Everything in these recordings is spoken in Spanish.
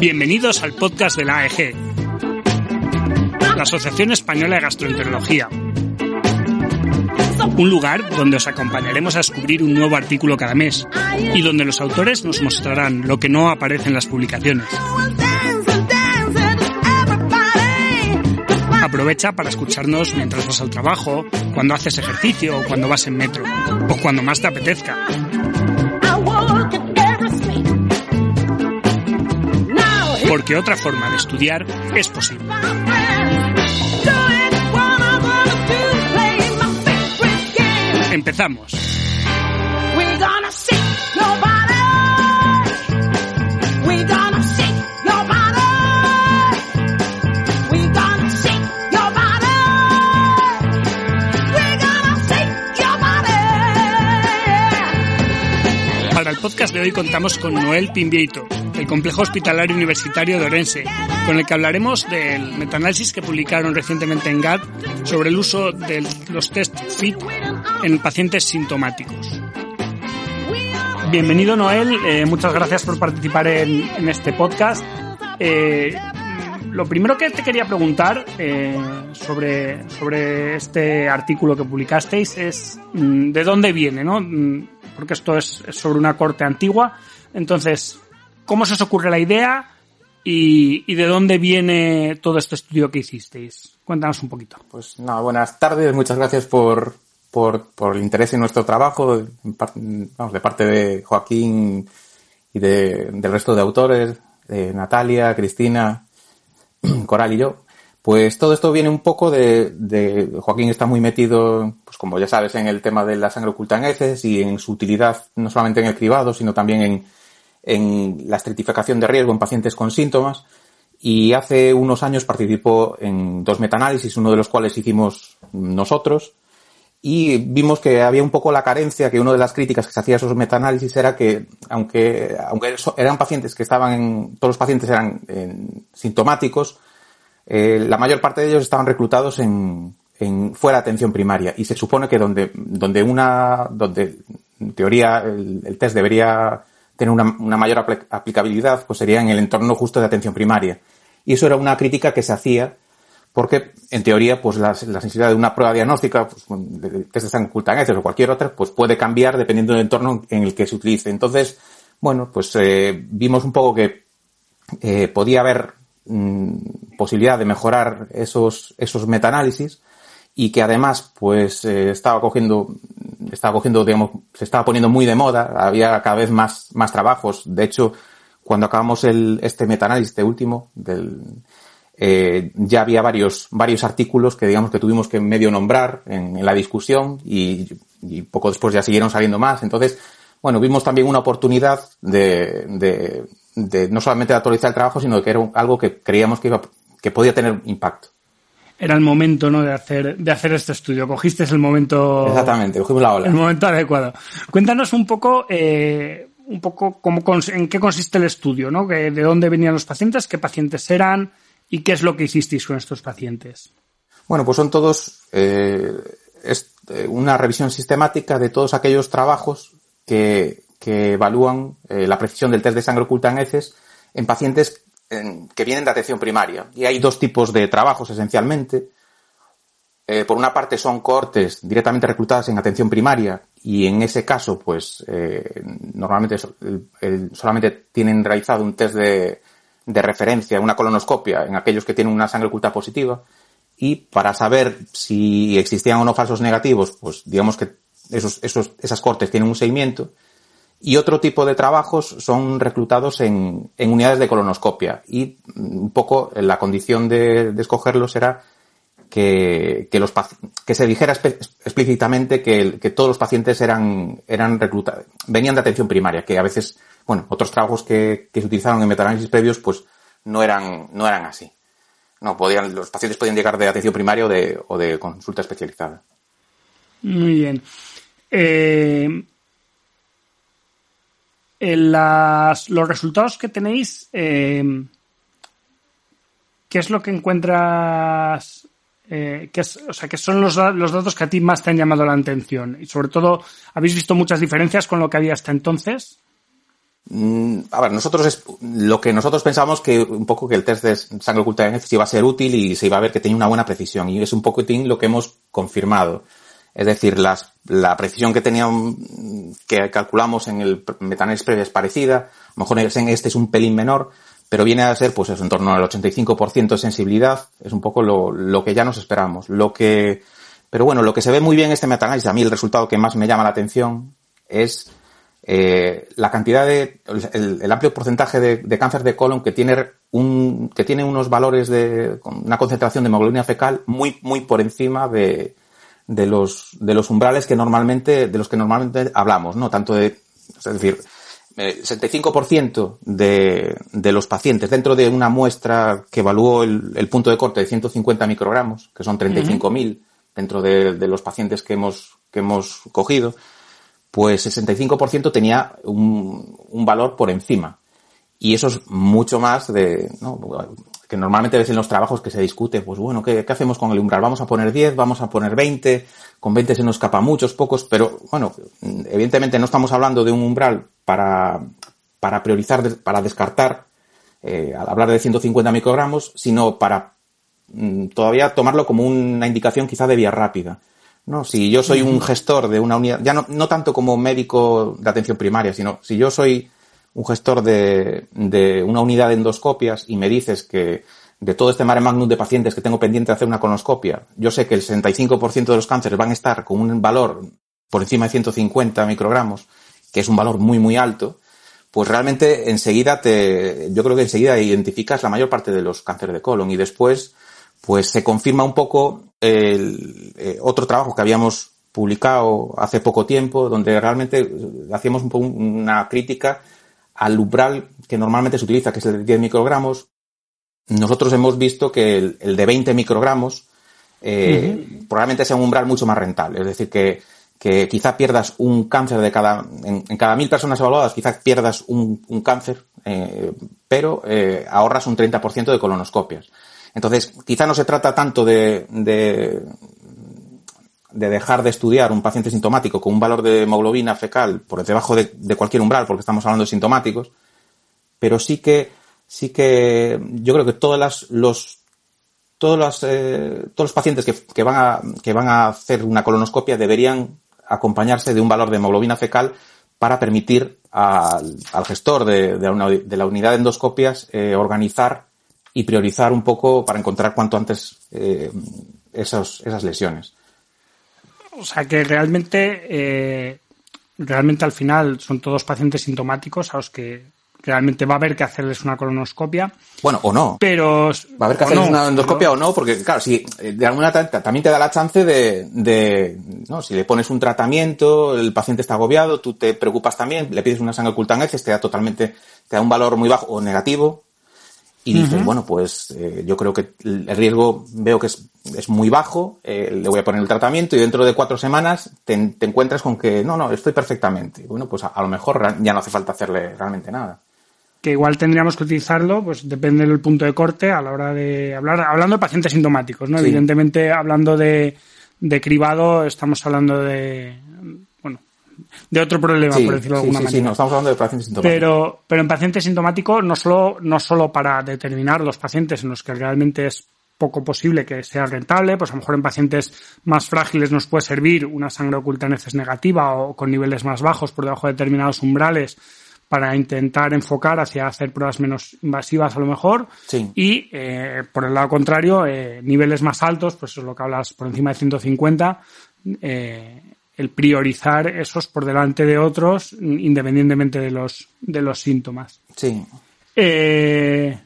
Bienvenidos al podcast de la AEG, la Asociación Española de Gastroenterología. Un lugar donde os acompañaremos a descubrir un nuevo artículo cada mes y donde los autores nos mostrarán lo que no aparece en las publicaciones. Aprovecha para escucharnos mientras vas al trabajo, cuando haces ejercicio o cuando vas en metro, o cuando más te apetezca. Porque otra forma de estudiar es posible. Body. Para el podcast de hoy contamos con Noel Pimbieito, del Complejo Hospitalario Universitario de Orense, con el que hablaremos del metaanálisis que publicaron recientemente en GAD sobre el uso de los test FIT en pacientes sintomáticos. Bienvenido Noel, eh, muchas gracias por participar en, en este podcast. Eh, lo primero que te quería preguntar eh, sobre, sobre este artículo que publicasteis es mm, de dónde viene, ¿no? Mm, Porque esto es, es sobre una corte antigua. Entonces, ¿cómo se os ocurre la idea y, de dónde viene todo este estudio que hicisteis? Cuéntanos un poquito. Pues nada, buenas tardes, muchas gracias por, por, el interés en nuestro trabajo, vamos, de parte de Joaquín y de, del resto de autores, de Natalia, Cristina, Coral y yo. Pues todo esto viene un poco de, de Joaquín está muy metido, pues como ya sabes, en el tema de la sangre oculta en heces y en su utilidad no solamente en el cribado, sino también en, en la estratificación de riesgo en pacientes con síntomas. Y hace unos años participó en dos metaanálisis, uno de los cuales hicimos nosotros, y vimos que había un poco la carencia, que una de las críticas que se hacía a esos metaanálisis era que, aunque, aunque eran pacientes que estaban en, todos los pacientes eran en, sintomáticos, eh, la mayor parte de ellos estaban reclutados en, en fuera de atención primaria. Y se supone que donde, donde una, donde en teoría el, el test debería tener una, mayor apl- aplicabilidad, pues sería en el entorno justo de atención primaria. Y eso era una crítica que se hacía porque en teoría pues la, la sensibilidad de una prueba diagnóstica pues, en heces o cualquier otra pues puede cambiar dependiendo del entorno en el que se utilice entonces bueno pues eh, vimos un poco que eh, podía haber mm, posibilidad de mejorar esos esos metaanálisis y que además pues eh, estaba cogiendo estaba cogiendo digamos se estaba poniendo muy de moda había cada vez más más trabajos de hecho cuando acabamos el este metaanálisis este último del eh, ya había varios, varios artículos que digamos que tuvimos que medio nombrar en, la discusión y, y poco después ya siguieron saliendo más. Entonces, bueno, vimos también una oportunidad de, de, de no solamente de actualizar el trabajo, sino que era algo que creíamos que iba, que podía tener impacto. Era el momento, ¿no? De hacer, de hacer este estudio. Cogiste el momento. Exactamente, cogimos la El ola. momento adecuado. Cuéntanos un poco, eh, un poco cómo, en qué consiste el estudio, ¿no? De dónde venían los pacientes, qué pacientes eran y qué es lo que hicisteis con estos pacientes. Bueno, pues son todos eh, es eh, una revisión sistemática de todos aquellos trabajos que, que evalúan eh, la precisión del test de sangre oculta en heces en pacientes en- que vienen de atención primaria. Y hay dos tipos de trabajos esencialmente. Eh, por una parte son cohortes directamente reclutadas en atención primaria y en ese caso, pues eh, normalmente solamente tienen realizado un test de, de referencia, una colonoscopia en aquellos que tienen una sangre oculta positiva y para saber si existían o no falsos negativos, pues digamos que esos, esos, esas cortes tienen un seguimiento Y otro tipo de trabajos son reclutados en, en unidades de colonoscopia. Y un poco la condición de, escogerlos era que, que, los, que se dijera explícitamente que, que, todos los pacientes eran, eran reclutados, venían de atención primaria, que a veces, bueno, otros trabajos que, que se utilizaron en metaanálisis previos, pues no eran, no eran así. No, podían, los pacientes podían llegar de atención primaria o de, o de consulta especializada. Muy bien. Eh, las, los resultados que tenéis, eh, ¿qué es lo que encuentras? Eh, ¿qué o sea, ¿qué son los, datos que a ti más te han llamado la atención? Y sobre todo, ¿habéis visto muchas diferencias con lo que había hasta entonces? Mm, a ver, nosotros es lo que nosotros pensamos que un poco que el test de sangre oculta de se iba a ser útil y se iba a ver que tenía una buena precisión y es un poco lo que hemos confirmado. Es decir, la precisión que teníamos, que calculamos en el previo es parecida, a lo mejor en este es un pelín menor, pero viene a ser pues en torno al 85% de sensibilidad, es un poco lo, que ya nos esperamos. Lo que, pero bueno, lo que se ve muy bien en este metaanálisis, a mí el resultado que más me llama la atención es eh, la cantidad de, el, amplio porcentaje de, de, cáncer de colon que tiene un, que tiene unos valores de, una concentración de hemoglobina fecal muy, muy por encima de, de los, de los umbrales que normalmente, de los que normalmente hablamos, ¿no? Tanto de, es decir, eh, 75% de, de los pacientes dentro de una muestra que evaluó el, punto de corte de 150 microgramos, que son 35.000 uh -huh. dentro de, de, los pacientes que hemos, que hemos cogido, pues 65% tenía un, un, valor por encima. Y eso es mucho más de, ¿no? que normalmente ves en los trabajos que se discute, pues bueno, ¿qué, ¿qué, hacemos con el umbral? ¿Vamos a poner 10? ¿Vamos a poner 20? Con 20 se nos escapa muchos, pocos, pero bueno, evidentemente no estamos hablando de un umbral para, para priorizar, para descartar, eh, al hablar de 150 microgramos, sino para mm, todavía tomarlo como una indicación quizá de vía rápida. No, si yo soy un gestor de una unidad, ya no, no tanto como médico de atención primaria, sino si yo soy un gestor de, de una unidad de endoscopias y me dices que de todo este mare magnum de pacientes que tengo pendiente de hacer una colonoscopia, yo sé que el 65% de los cánceres van a estar con un valor por encima de 150 microgramos, que es un valor muy, muy alto, pues realmente enseguida te, yo creo que enseguida identificas la mayor parte de los cánceres de colon y después, pues se confirma un poco el, eh, otro trabajo que habíamos publicado hace poco tiempo, donde realmente hacíamos un una crítica al umbral que normalmente se utiliza, que es el de 10 microgramos. Nosotros hemos visto que el, el de 20 microgramos eh, uh -huh. probablemente sea un umbral mucho más rentable. Es decir, que, que quizá pierdas un cáncer de cada, en, en cada mil personas evaluadas, quizá pierdas un, un cáncer, eh, pero eh, ahorras un 30% de colonoscopias. Entonces, quizá no se trata tanto de, de, de, dejar de estudiar un paciente sintomático con un valor de hemoglobina fecal por debajo de, cualquier umbral, porque estamos hablando de sintomáticos, pero sí que, sí que yo creo que todas las, los, todos los, eh, todos los pacientes que, que, van a, que van a hacer una colonoscopia deberían acompañarse de un valor de hemoglobina fecal para permitir al, al gestor de, de, la unidad de endoscopias eh, organizar y priorizar un poco para encontrar cuanto antes eh, esos, esas lesiones. O sea que realmente, eh, realmente al final son todos pacientes sintomáticos a los que realmente va a haber que hacerles una colonoscopia. Bueno, o no. Pero. Va a haber que hacerles no, una endoscopia pero... o no, porque claro, si eh, de alguna también te da la chance de, de, no, si le pones un tratamiento, el paciente está agobiado, tú te preocupas también, le pides una sangre oculta en heces, te da totalmente, te da un valor muy bajo o negativo, y dices, uh -huh. bueno, pues eh, yo creo que el riesgo veo que es, es muy bajo, eh, le voy a poner el tratamiento y dentro de cuatro semanas te, te encuentras con que no, no, estoy perfectamente. Bueno, pues a, a, lo mejor ya no hace falta hacerle realmente nada. Que igual tendríamos que utilizarlo, pues depende del punto de corte a la hora de hablar, hablando de pacientes sintomáticos, ¿no? Sí. Evidentemente, hablando de, de cribado, estamos hablando de, de otro problema, sí, por decirlo de alguna sí, manera. Sí, no, estamos hablando de pacientes sintomáticos. Pero, pero en pacientes sintomáticos no solo, no solo para determinar los pacientes en los que realmente es poco posible que sea rentable, pues a lo mejor en pacientes más frágiles nos puede servir una sangre oculta en heces negativa o con niveles más bajos por debajo de determinados umbrales para intentar enfocar hacia hacer pruebas menos invasivas a lo mejor. Sí. Y eh, por el lado contrario, eh, niveles más altos, pues eso es lo que hablas por encima de 150, eh, el priorizar esos por delante de otros, independientemente de los, de los síntomas. Sí. Eh,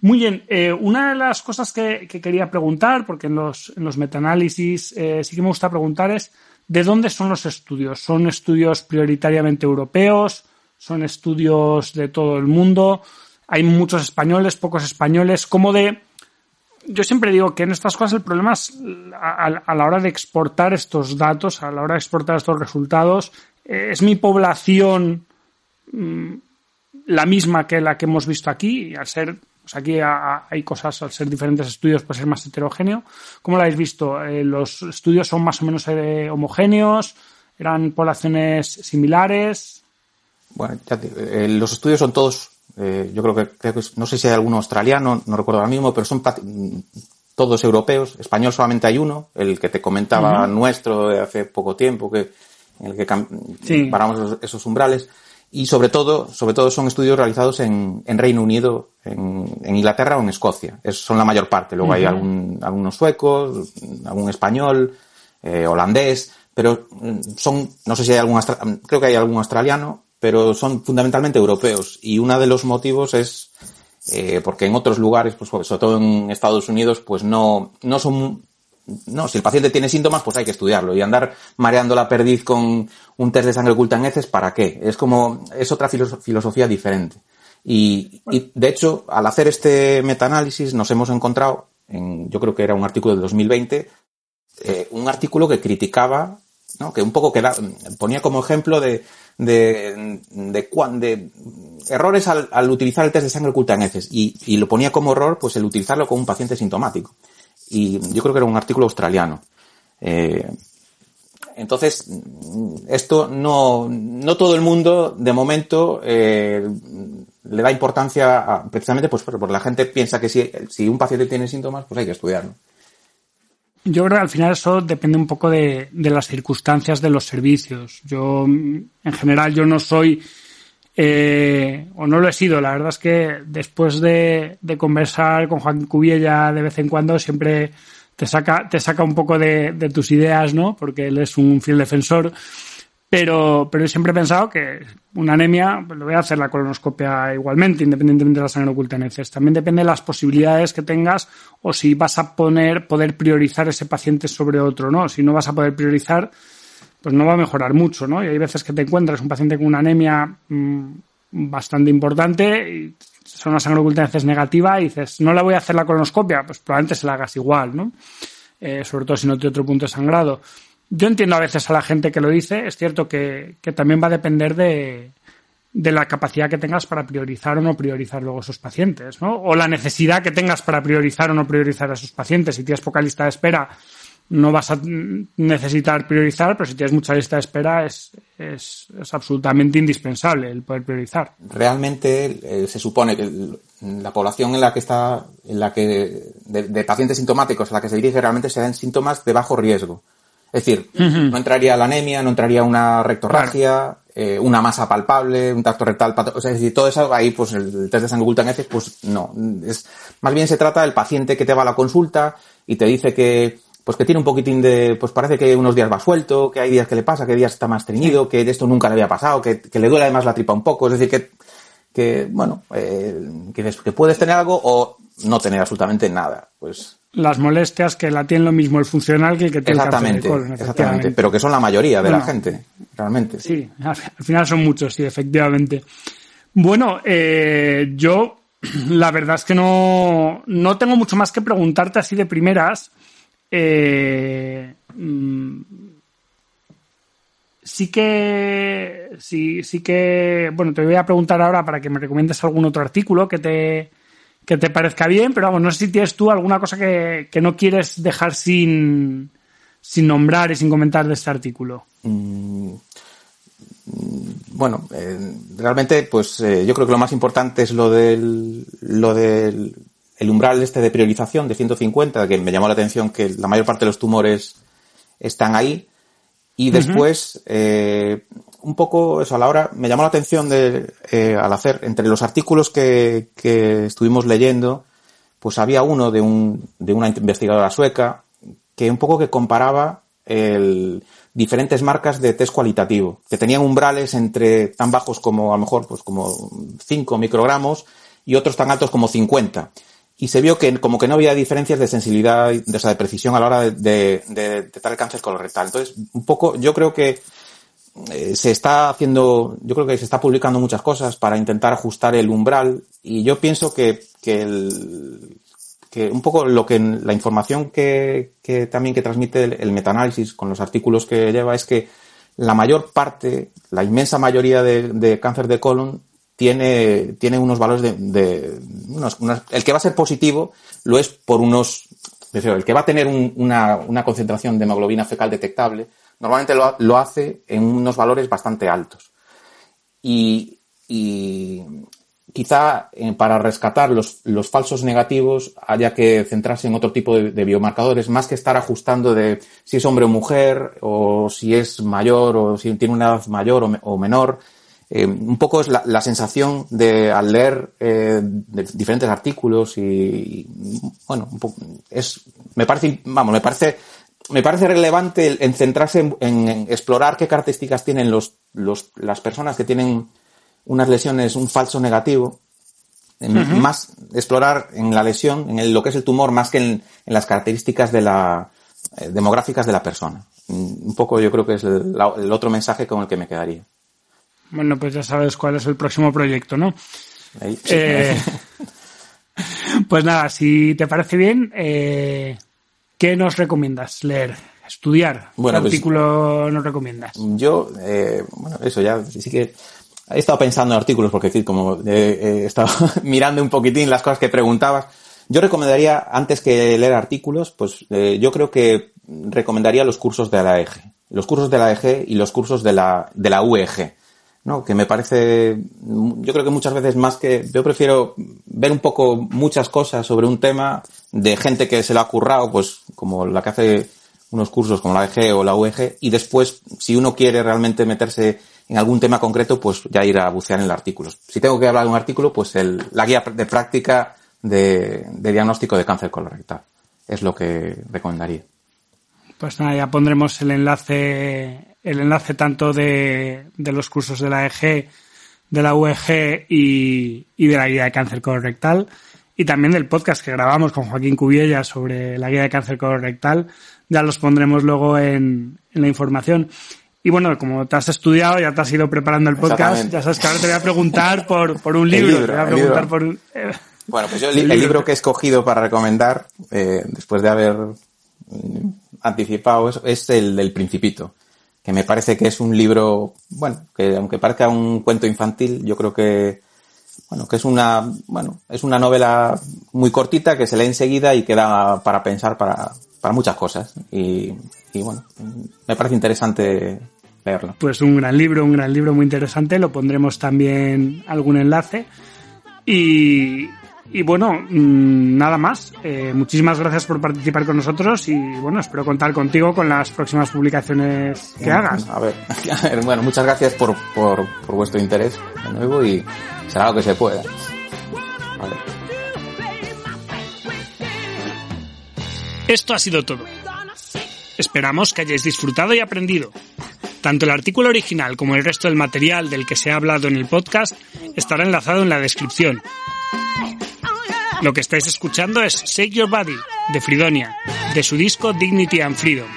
muy bien, eh, una de las cosas que, que, quería preguntar, porque en los, en los metaanálisis eh, sí que me gusta preguntar es, ¿de dónde son los estudios? ¿Son estudios prioritariamente europeos? ¿Son estudios de todo el mundo? Hay muchos españoles, pocos españoles. ¿Cómo de, yo siempre digo que en estas cosas el problema es a, la hora de exportar estos datos, a la hora de exportar estos resultados, eh, es mi población mm, la misma que la que hemos visto aquí, y al ser, pues aquí hay cosas, al ser diferentes estudios, pues es más heterogéneo. ¿Cómo lo habéis visto? Eh, ¿Los estudios son más o menos eh, homogéneos? ¿Eran poblaciones similares? Bueno, los estudios son todos eh, yo creo que, creo que, no sé si hay alguno australiano, no recuerdo ahora mismo, pero son todos europeos. Español solamente hay uno, el que te comentaba nuestro de hace poco tiempo, que en el que paramos esos umbrales. Y sobre todo, sobre todo son estudios realizados en, en Reino Unido, en, en, Inglaterra o en Escocia. Es, son la mayor parte. Luego hay algún, algunos suecos, algún español, eh, holandés, pero mm, son, no sé si hay algún, creo que hay algún australiano, pero son fundamentalmente europeos. Y uno de los motivos es eh, porque en otros lugares, pues sobre todo en Estados Unidos, pues no, no son, no, si el paciente tiene síntomas, pues hay que estudiarlo. Y andar mareando la perdiz con un test de sangre oculta en heces, ¿para qué? Es como, es otra filosofía diferente. Y, y de hecho, al hacer este metaanálisis nos hemos encontrado, en, yo creo que era un artículo de 2020, eh, un artículo que criticaba, ¿no? que un poco que ponía como ejemplo de, de, de, de errores al, al, utilizar el test de sangre oculta en heces y, y, lo ponía como error pues el utilizarlo con un paciente sintomático. Y yo creo que era un artículo australiano. Eh, entonces, esto no, no todo el mundo de momento eh, le da importancia a, precisamente pues porque la gente piensa que si, si un paciente tiene síntomas, pues hay que estudiarlo. Yo creo que al final eso depende un poco de, de las circunstancias de los servicios. Yo, en general, yo no soy, eh, o no lo he sido. La verdad es que después de, de conversar con Juan Cubiella de vez en cuando, siempre te saca, te saca un poco de, de tus ideas, ¿no? Porque él es un fiel defensor pero, pero siempre he pensado que una anemia, pues, lo voy a hacer la colonoscopia igualmente, independientemente de la sangre oculta en heces. También depende de las posibilidades que tengas o si vas a poner, poder priorizar ese paciente sobre otro, ¿no? Si no vas a poder priorizar, pues no va a mejorar mucho, ¿no? Y hay veces que te encuentras un paciente con una anemia mmm, bastante importante y son una sangre oculta en heces negativa y dices, no la voy a hacer la colonoscopia, pues probablemente se la hagas igual, ¿no? Eh, sobre todo si no tiene otro punto de sangrado. Yo entiendo a veces a la gente que lo dice, es cierto que, también va a depender de, de, la capacidad que tengas para priorizar o no priorizar luego a esos pacientes, ¿no? O la necesidad que tengas para priorizar o no priorizar a esos pacientes. Si tienes poca lista de espera, no vas a necesitar priorizar, pero si tienes mucha lista de espera es, es, es absolutamente indispensable el poder priorizar. Realmente eh, se supone que la población en la que está, en la que, de, de pacientes sintomáticos a la que se dirige realmente se dan síntomas de bajo riesgo. Es decir, uh -huh. no entraría la anemia, no entraría una rectorragia, claro. eh, una masa palpable, un tacto rectal, o sea, es decir, todo eso ahí, pues el test de sangre oculta en heces, pues no. Es, más bien se trata del paciente que te va a la consulta y te dice que, pues que tiene un poquitín de, pues parece que unos días va suelto, que hay días que le pasa, que días está más treñido, que de esto nunca le había pasado, que, que le duele además la tripa un poco, es decir, que, que bueno, eh, que, que puedes tener algo o no tener absolutamente nada, pues las molestias que la tiene lo mismo el funcional que el que tiene exactamente, el cáncer de colon. Exactamente, pero que son la mayoría de bueno, la gente, realmente. Sí, al final son muchos, sí, efectivamente. Bueno, eh, yo la verdad es que no, no tengo mucho más que preguntarte así de primeras. Eh, mm, sí que, sí, sí que, bueno, te voy a preguntar ahora para que me recomiendes algún otro artículo que te, que te parezca bien, pero vamos, no sé si tienes tú alguna cosa que, que no quieres dejar sin, sin nombrar y sin comentar de este artículo. Mm, bueno, eh, realmente, pues eh, yo creo que lo más importante es lo del, lo del el umbral este de priorización de 150, que me llamó la atención que la mayor parte de los tumores están ahí. Y después, uh -huh. eh, un poco eso a la hora, me llamó la atención de, eh, al hacer, entre los artículos que, que estuvimos leyendo, pues había uno de, un, de una investigadora sueca que un poco que comparaba el, diferentes marcas de test cualitativo, que tenían umbrales entre tan bajos como a lo mejor pues como 5 microgramos y otros tan altos como 50. Y se vio que como que no había diferencias de sensibilidad, de, de precisión a la hora de, de, de detectar cáncer colorectal. Entonces, un poco, yo creo que eh, se está haciendo, yo creo que se está publicando muchas cosas para intentar ajustar el umbral y yo pienso que, que el, que un poco lo que la información que, también que transmite el, el metaanálisis con los artículos que lleva es que la mayor parte, la inmensa mayoría de, de cáncer de colon tiene, tiene unos valores de, de el que va a ser positivo lo es por unos, el que va a tener un, una, una concentración de hemoglobina fecal detectable, normalmente lo, lo hace en unos valores bastante altos. Y, y quizá eh, para rescatar los, los, falsos negativos haya que centrarse en otro tipo de, biomarcadores, más que estar ajustando de si es hombre o mujer, o si es mayor, o si tiene una edad mayor o, o menor. Eh, un poco es la, la, sensación de al leer eh, de diferentes artículos y, y bueno, un poco, es, me parece, vamos, me parece me parece relevante en centrarse en, en, explorar qué características tienen los, los, las personas que tienen unas lesiones, un falso negativo, uh -huh. más explorar en la lesión, en el, lo que es el tumor, más que en, en las características de la, eh, demográficas de la persona. Un poco yo creo que es el, el, otro mensaje con el que me quedaría. Bueno, pues ya sabes cuál es el próximo proyecto, ¿no? Ahí, sí. eh, pues nada, si te parece bien, eh, ¿Qué nos recomiendas leer? Estudiar. Bueno, ¿Qué pues, artículo nos recomiendas? Yo, eh, bueno, eso ya, sí que he estado pensando en artículos porque, como eh, he estado mirando un poquitín las cosas que preguntabas, yo recomendaría, antes que leer artículos, pues eh, yo creo que recomendaría los cursos de la EG. Los cursos de la EG y los cursos de la, de la UEG. ¿no? Que me parece, yo creo que muchas veces más que, yo prefiero ver un poco muchas cosas sobre un tema de gente que se lo ha currado, pues como la que hace unos cursos como la EG o la UEG, y después, si uno quiere realmente meterse en algún tema concreto, pues ya ir a bucear en el artículo. Si tengo que hablar de un artículo, pues la guía de práctica de, de diagnóstico de cáncer colorectal. Es lo que recomendaría. Pues nada, ya pondremos el enlace el enlace tanto de, de los cursos de la EG, de la UEG y, y, de la guía de cáncer colorectal y también del podcast que grabamos con Joaquín Cubiella sobre la guía de cáncer colorectal. Ya los pondremos luego en, en la información. Y bueno, como te has estudiado, ya te has ido preparando el podcast, ya sabes que ahora te voy a preguntar por, por un libro. libro te voy a preguntar por un, eh, bueno, pues yo el, el, libro. libro que he escogido para recomendar, eh, después de haber anticipado eso, es el del Principito que me parece que es un libro, bueno, que aunque parezca un cuento infantil, yo creo que, bueno, que es una, bueno, es una novela muy cortita que se lee enseguida y queda para pensar para, para muchas cosas. Y, y bueno, me parece interesante leerlo. Pues un gran libro, un gran libro muy interesante. Lo pondremos también algún enlace. Y, y bueno, mmm, nada más. Eh, muchísimas gracias por participar con nosotros y bueno, espero contar contigo con las próximas publicaciones que hagas. A ver, a ver bueno, muchas gracias por, por, por, vuestro interés de nuevo y será lo que se pueda. Vale. Esto ha sido todo. Esperamos que hayáis disfrutado y aprendido. Tanto el artículo original como el resto del material del que se ha hablado en el podcast estará enlazado en la descripción lo que estáis escuchando es Shake Your Body de Fridonia, de su disco Dignity and Freedom.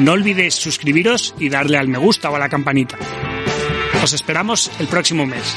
No olvidéis suscribiros y darle al me gusta o a la campanita. Os esperamos el próximo mes.